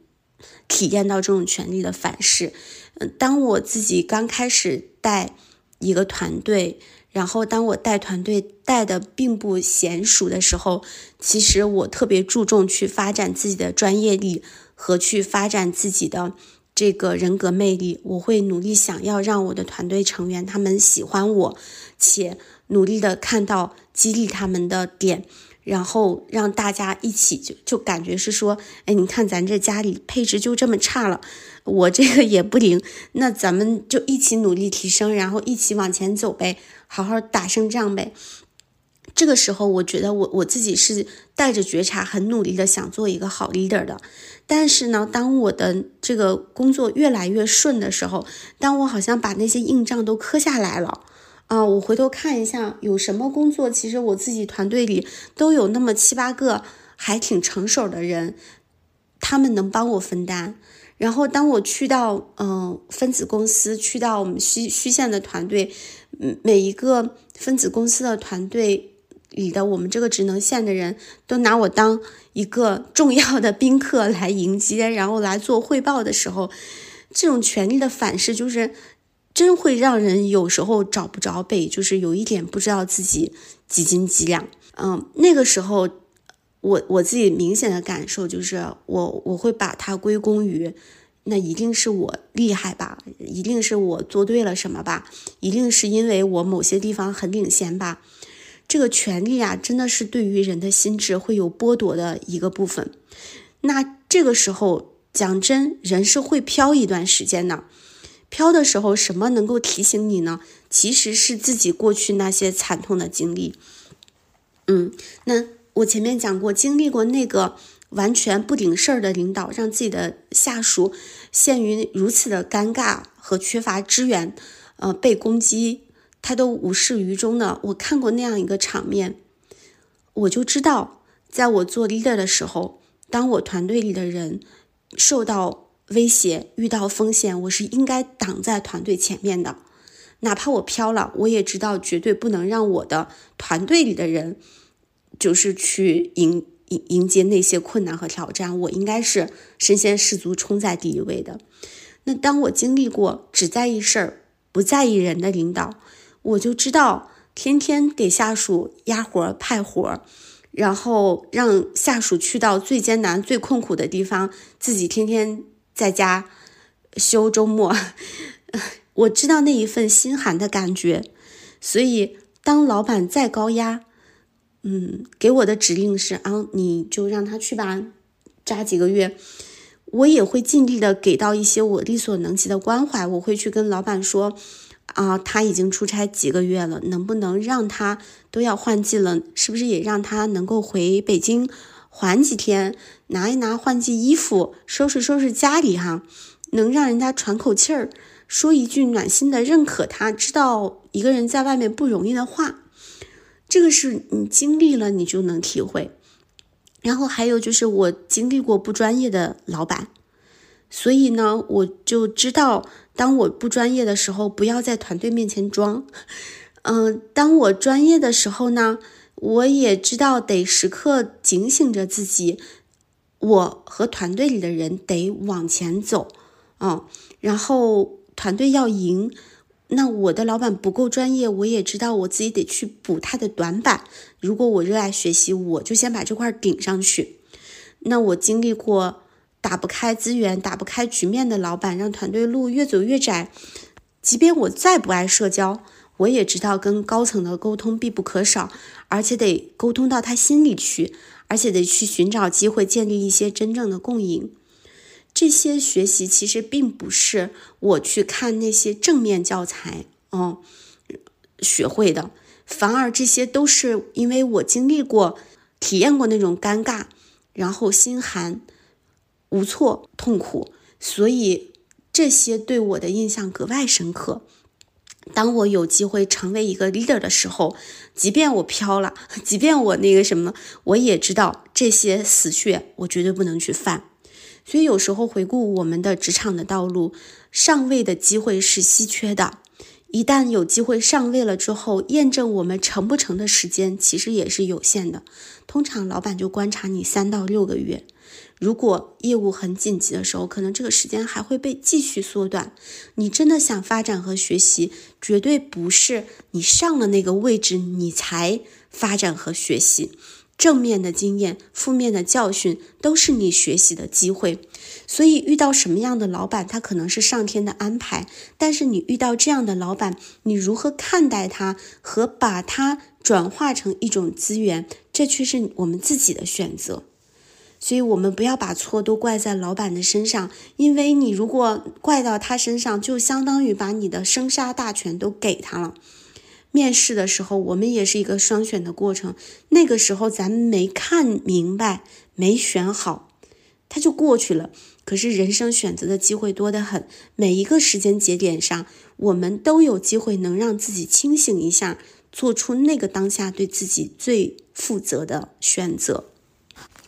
体验到这种权力的反噬。嗯，当我自己刚开始带一个团队。然后，当我带团队带的并不娴熟的时候，其实我特别注重去发展自己的专业力和去发展自己的这个人格魅力。我会努力想要让我的团队成员他们喜欢我，且努力的看到激励他们的点。然后让大家一起就就感觉是说，哎，你看咱这家里配置就这么差了，我这个也不灵，那咱们就一起努力提升，然后一起往前走呗，好好打胜仗呗。这个时候，我觉得我我自己是带着觉察，很努力的想做一个好 leader 的。但是呢，当我的这个工作越来越顺的时候，当我好像把那些硬仗都磕下来了。啊，我回头看一下有什么工作，其实我自己团队里都有那么七八个还挺成熟的人，他们能帮我分担。然后当我去到嗯分子公司，去到我们虚虚线的团队，嗯，每一个分子公司的团队里的我们这个职能线的人都拿我当一个重要的宾客来迎接，然后来做汇报的时候，这种权力的反噬就是。真会让人有时候找不着北，就是有一点不知道自己几斤几两。嗯，那个时候，我我自己明显的感受就是，我我会把它归功于，那一定是我厉害吧，一定是我做对了什么吧，一定是因为我某些地方很领先吧。这个权利啊，真的是对于人的心智会有剥夺的一个部分。那这个时候，讲真，人是会飘一段时间的。飘的时候，什么能够提醒你呢？其实是自己过去那些惨痛的经历。嗯，那我前面讲过，经历过那个完全不顶事儿的领导，让自己的下属陷于如此的尴尬和缺乏支援，呃，被攻击他都无视于衷的。我看过那样一个场面，我就知道，在我做 leader 的时候，当我团队里的人受到。威胁遇到风险，我是应该挡在团队前面的，哪怕我飘了，我也知道绝对不能让我的团队里的人就是去迎迎迎接那些困难和挑战，我应该是身先士卒，冲在第一位的。那当我经历过只在意事儿不在意人的领导，我就知道天天给下属压活派活，然后让下属去到最艰难、最困苦的地方，自己天天。在家休周末，我知道那一份心寒的感觉，所以当老板再高压，嗯，给我的指令是啊，你就让他去吧，扎几个月，我也会尽力的给到一些我力所能及的关怀。我会去跟老板说，啊，他已经出差几个月了，能不能让他都要换季了，是不是也让他能够回北京？缓几天，拿一拿换季衣服，收拾收拾家里哈，能让人家喘口气儿，说一句暖心的认可他，知道一个人在外面不容易的话，这个是你经历了你就能体会。然后还有就是我经历过不专业的老板，所以呢，我就知道当我不专业的时候，不要在团队面前装。嗯，当我专业的时候呢。我也知道得时刻警醒着自己，我和团队里的人得往前走，嗯，然后团队要赢，那我的老板不够专业，我也知道我自己得去补他的短板。如果我热爱学习，我就先把这块顶上去。那我经历过打不开资源、打不开局面的老板，让团队路越走越窄。即便我再不爱社交，我也知道跟高层的沟通必不可少，而且得沟通到他心里去，而且得去寻找机会建立一些真正的共赢。这些学习其实并不是我去看那些正面教材哦学会的，反而这些都是因为我经历过、体验过那种尴尬，然后心寒、无措、痛苦，所以这些对我的印象格外深刻。当我有机会成为一个 leader 的时候，即便我飘了，即便我那个什么，我也知道这些死穴我绝对不能去犯。所以有时候回顾我们的职场的道路，上位的机会是稀缺的。一旦有机会上位了之后，验证我们成不成的时间其实也是有限的。通常老板就观察你三到六个月。如果业务很紧急的时候，可能这个时间还会被继续缩短。你真的想发展和学习，绝对不是你上了那个位置你才发展和学习。正面的经验、负面的教训都是你学习的机会。所以遇到什么样的老板，他可能是上天的安排。但是你遇到这样的老板，你如何看待他和把他转化成一种资源，这却是我们自己的选择。所以，我们不要把错都怪在老板的身上，因为你如果怪到他身上，就相当于把你的生杀大权都给他了。面试的时候，我们也是一个双选的过程，那个时候咱们没看明白，没选好，他就过去了。可是人生选择的机会多得很，每一个时间节点上，我们都有机会能让自己清醒一下，做出那个当下对自己最负责的选择。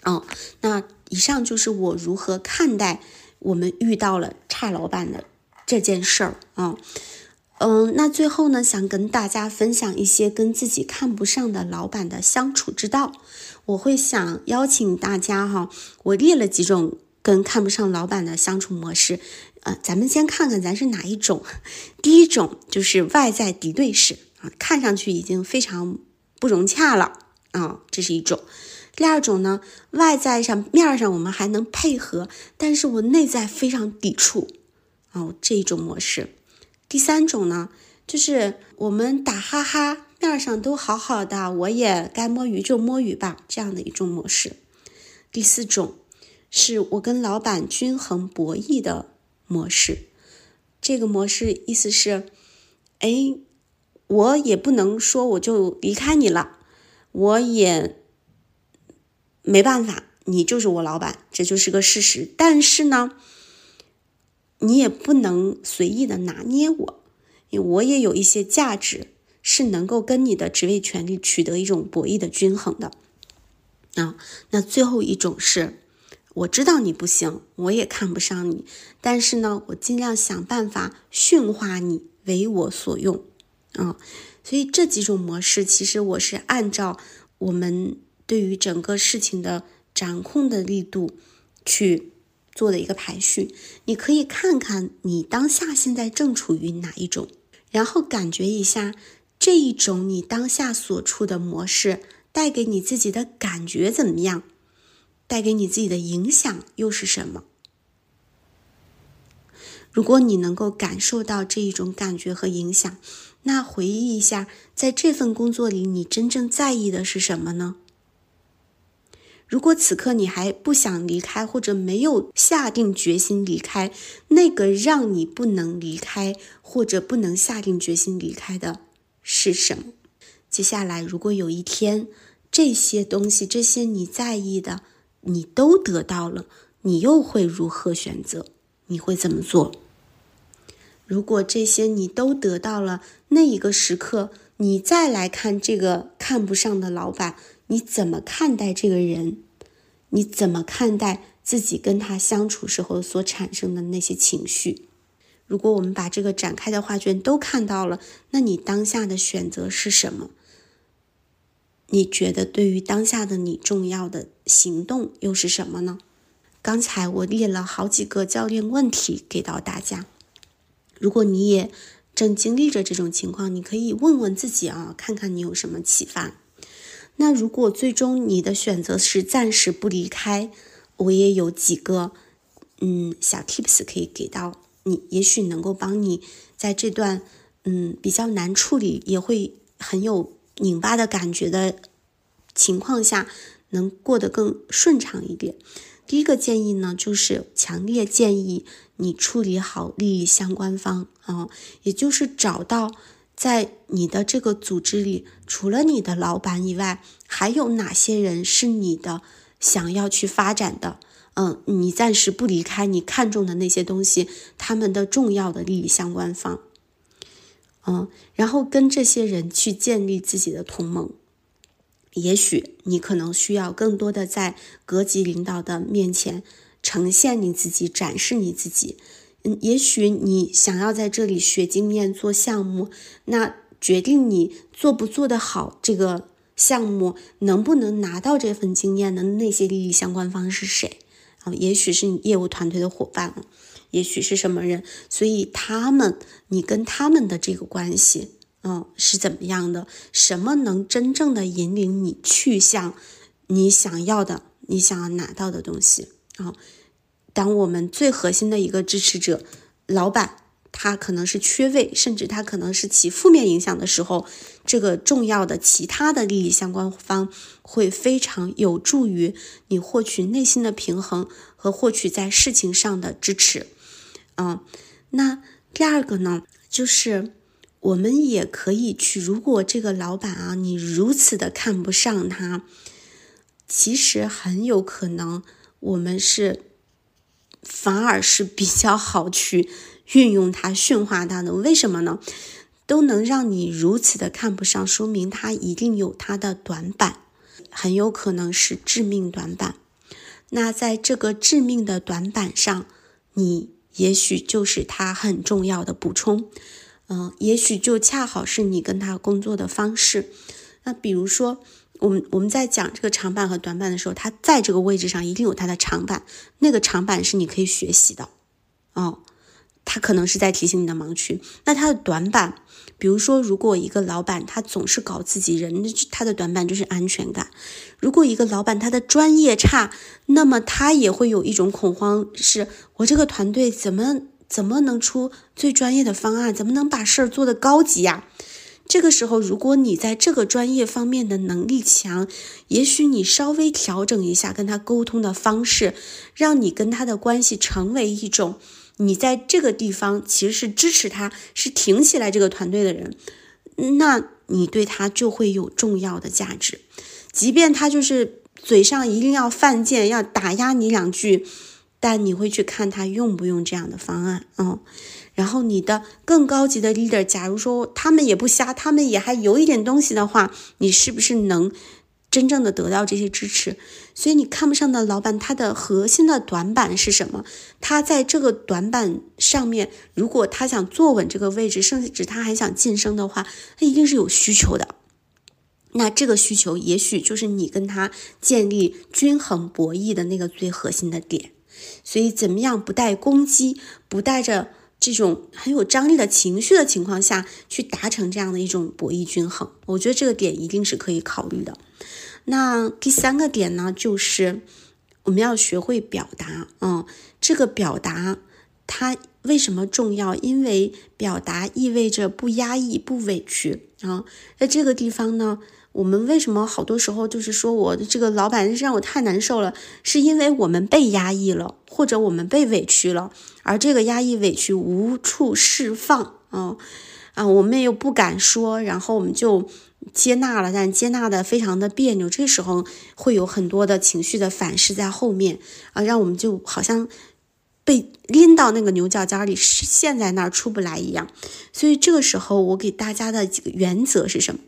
哦，那以上就是我如何看待我们遇到了差老板的这件事儿啊。嗯，那最后呢，想跟大家分享一些跟自己看不上的老板的相处之道。我会想邀请大家哈，我列了几种跟看不上老板的相处模式，呃，咱们先看看咱是哪一种。第一种就是外在敌对式啊，看上去已经非常不融洽了啊，这是一种。第二种呢，外在上面上我们还能配合，但是我内在非常抵触，哦，这一种模式。第三种呢，就是我们打哈哈，面上都好好的，我也该摸鱼就摸鱼吧，这样的一种模式。第四种，是我跟老板均衡博弈的模式。这个模式意思是，哎，我也不能说我就离开你了，我也。没办法，你就是我老板，这就是个事实。但是呢，你也不能随意的拿捏我，因为我也有一些价值，是能够跟你的职位权利取得一种博弈的均衡的。啊，那最后一种是，我知道你不行，我也看不上你，但是呢，我尽量想办法驯化你，为我所用。啊，所以这几种模式，其实我是按照我们。对于整个事情的掌控的力度去做的一个排序，你可以看看你当下现在正处于哪一种，然后感觉一下这一种你当下所处的模式带给你自己的感觉怎么样，带给你自己的影响又是什么？如果你能够感受到这一种感觉和影响，那回忆一下，在这份工作里你真正在意的是什么呢？如果此刻你还不想离开，或者没有下定决心离开，那个让你不能离开，或者不能下定决心离开的是什么？接下来，如果有一天这些东西、这些你在意的，你都得到了，你又会如何选择？你会怎么做？如果这些你都得到了，那一个时刻，你再来看这个看不上的老板。你怎么看待这个人？你怎么看待自己跟他相处时候所产生的那些情绪？如果我们把这个展开的画卷都看到了，那你当下的选择是什么？你觉得对于当下的你重要的行动又是什么呢？刚才我列了好几个教练问题给到大家，如果你也正经历着这种情况，你可以问问自己啊，看看你有什么启发。那如果最终你的选择是暂时不离开，我也有几个嗯小 tips 可以给到你，也许能够帮你在这段嗯比较难处理，也会很有拧巴的感觉的情况下，能过得更顺畅一点。第一个建议呢，就是强烈建议你处理好利益相关方啊，也就是找到在你的这个组织里，除了你的老板以外，还有哪些人是你的想要去发展的，嗯，你暂时不离开你看中的那些东西，他们的重要的利益相关方，嗯，然后跟这些人去建立自己的同盟。也许你可能需要更多的在各级领导的面前呈现你自己，展示你自己。嗯，也许你想要在这里学经验做项目，那决定你做不做得好这个项目，能不能拿到这份经验的那些利益相关方是谁？啊，也许是你业务团队的伙伴也许是什么人？所以他们，你跟他们的这个关系。嗯，是怎么样的？什么能真正的引领你去向你想要的、你想要拿到的东西啊？当我们最核心的一个支持者，老板他可能是缺位，甚至他可能是起负面影响的时候，这个重要的其他的利益相关方会非常有助于你获取内心的平衡和获取在事情上的支持。嗯，那第二个呢，就是。我们也可以去，如果这个老板啊，你如此的看不上他，其实很有可能我们是反而是比较好去运用它、驯化它的。为什么呢？都能让你如此的看不上，说明他一定有他的短板，很有可能是致命短板。那在这个致命的短板上，你也许就是他很重要的补充。嗯，也许就恰好是你跟他工作的方式。那比如说，我们我们在讲这个长板和短板的时候，他在这个位置上一定有他的长板，那个长板是你可以学习的。哦，他可能是在提醒你的盲区。那他的短板，比如说，如果一个老板他总是搞自己人，他的短板就是安全感。如果一个老板他的专业差，那么他也会有一种恐慌，是我这个团队怎么？怎么能出最专业的方案？怎么能把事儿做得高级呀？这个时候，如果你在这个专业方面的能力强，也许你稍微调整一下跟他沟通的方式，让你跟他的关系成为一种，你在这个地方其实是支持他，是挺起来这个团队的人，那你对他就会有重要的价值，即便他就是嘴上一定要犯贱，要打压你两句。但你会去看他用不用这样的方案，嗯，然后你的更高级的 leader，假如说他们也不瞎，他们也还有一点东西的话，你是不是能真正的得到这些支持？所以你看不上的老板，他的核心的短板是什么？他在这个短板上面，如果他想坐稳这个位置，甚至他还想晋升的话，他一定是有需求的。那这个需求，也许就是你跟他建立均衡博弈的那个最核心的点。所以，怎么样不带攻击、不带着这种很有张力的情绪的情况下去达成这样的一种博弈均衡？我觉得这个点一定是可以考虑的。那第三个点呢，就是我们要学会表达。嗯，这个表达它为什么重要？因为表达意味着不压抑、不委屈啊。在这个地方呢。我们为什么好多时候就是说我的这个老板让我太难受了？是因为我们被压抑了，或者我们被委屈了，而这个压抑委屈无处释放啊啊，我们又不敢说，然后我们就接纳了，但接纳的非常的别扭，这时候会有很多的情绪的反噬在后面啊，让我们就好像被拎到那个牛角尖里陷在那儿出不来一样。所以这个时候我给大家的几个原则是什么？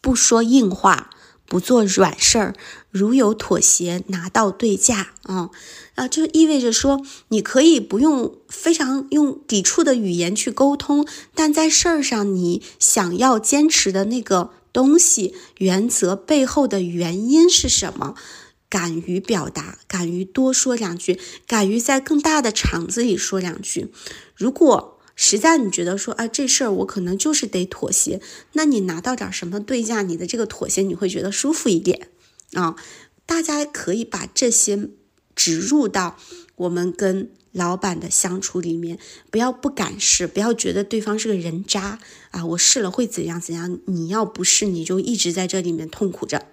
不说硬话，不做软事儿，如有妥协，拿到对价啊啊，就意味着说，你可以不用非常用抵触的语言去沟通，但在事儿上，你想要坚持的那个东西、原则背后的原因是什么？敢于表达，敢于多说两句，敢于在更大的场子里说两句。如果实在你觉得说啊，这事儿我可能就是得妥协，那你拿到点什么对价，你的这个妥协你会觉得舒服一点啊？大家可以把这些植入到我们跟老板的相处里面，不要不敢试，不要觉得对方是个人渣啊，我试了会怎样怎样，你要不试你就一直在这里面痛苦着。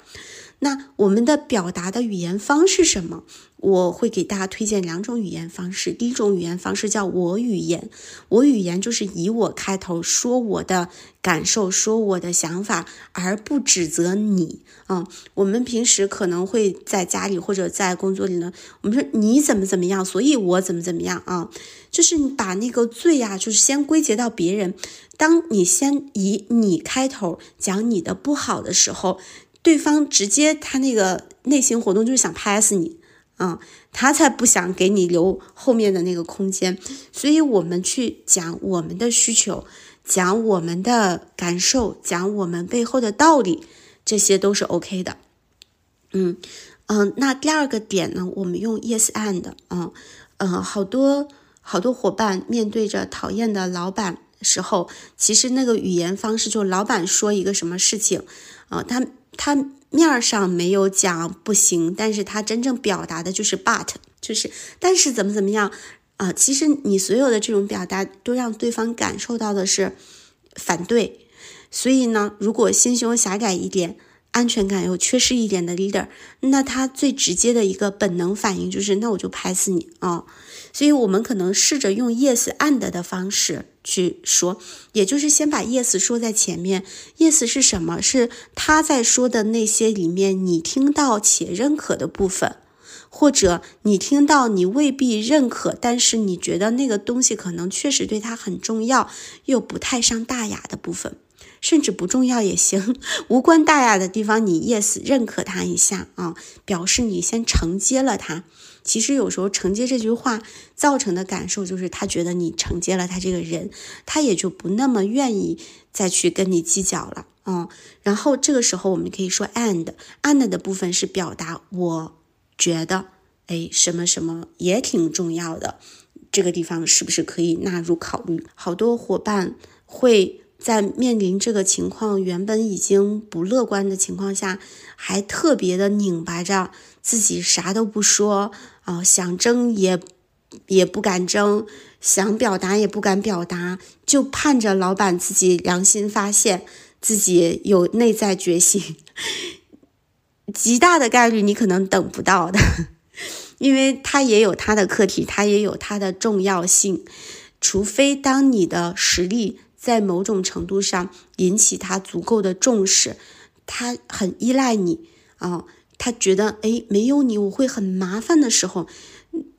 那我们的表达的语言方式什么？我会给大家推荐两种语言方式。第一种语言方式叫我语言，我语言就是以我开头说我的感受，说我的想法，而不指责你啊。我们平时可能会在家里或者在工作里呢，我们说你怎么怎么样，所以我怎么怎么样啊，就是你把那个罪呀，就是先归结到别人。当你先以你开头讲你的不好的时候。对方直接他那个内心活动就是想拍死你啊，他才不想给你留后面的那个空间。所以，我们去讲我们的需求，讲我们的感受，讲我们背后的道理，这些都是 OK 的。嗯嗯，那第二个点呢，我们用 Yes and 嗯嗯，好多好多伙伴面对着讨厌的老板时候，其实那个语言方式，就老板说一个什么事情啊，他。他面儿上没有讲不行，但是他真正表达的就是 but，就是但是怎么怎么样啊？其实你所有的这种表达都让对方感受到的是反对，所以呢，如果心胸狭窄一点。安全感又缺失一点的 leader，那他最直接的一个本能反应就是，那我就拍死你啊！所以，我们可能试着用 yes and 的方式去说，也就是先把 yes 说在前面。yes 是什么？是他在说的那些里面你听到且认可的部分，或者你听到你未必认可，但是你觉得那个东西可能确实对他很重要，又不太上大雅的部分。甚至不重要也行，无关大雅的地方，你 yes 认可他一下啊，表示你先承接了他。其实有时候承接这句话造成的感受，就是他觉得你承接了他这个人，他也就不那么愿意再去跟你计较了啊。然后这个时候我们可以说 and，and 的部分是表达我觉得，哎，什么什么也挺重要的，这个地方是不是可以纳入考虑？好多伙伴会。在面临这个情况，原本已经不乐观的情况下，还特别的拧巴着自己，啥都不说啊，想争也也不敢争，想表达也不敢表达，就盼着老板自己良心发现，自己有内在觉醒。极大的概率你可能等不到的，因为他也有他的课题，他也有他的重要性，除非当你的实力。在某种程度上引起他足够的重视，他很依赖你啊，他觉得哎没有你我会很麻烦的时候，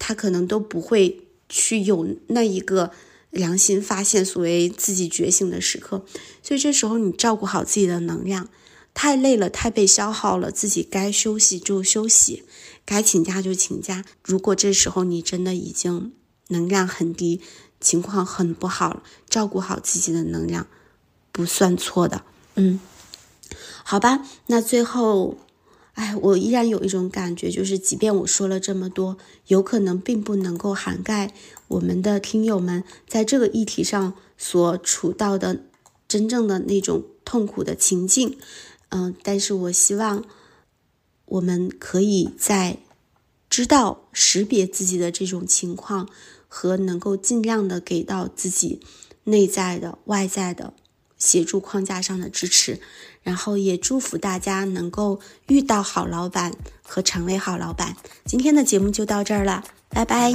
他可能都不会去有那一个良心发现、所谓自己觉醒的时刻。所以这时候你照顾好自己的能量，太累了、太被消耗了，自己该休息就休息，该请假就请假。如果这时候你真的已经能量很低，情况很不好，照顾好自己的能量，不算错的。嗯，好吧，那最后，哎，我依然有一种感觉，就是即便我说了这么多，有可能并不能够涵盖我们的听友们在这个议题上所处到的真正的那种痛苦的情境。嗯，但是我希望我们可以在知道识别自己的这种情况。和能够尽量的给到自己内在的、外在的协助框架上的支持，然后也祝福大家能够遇到好老板和成为好老板。今天的节目就到这儿了，拜拜。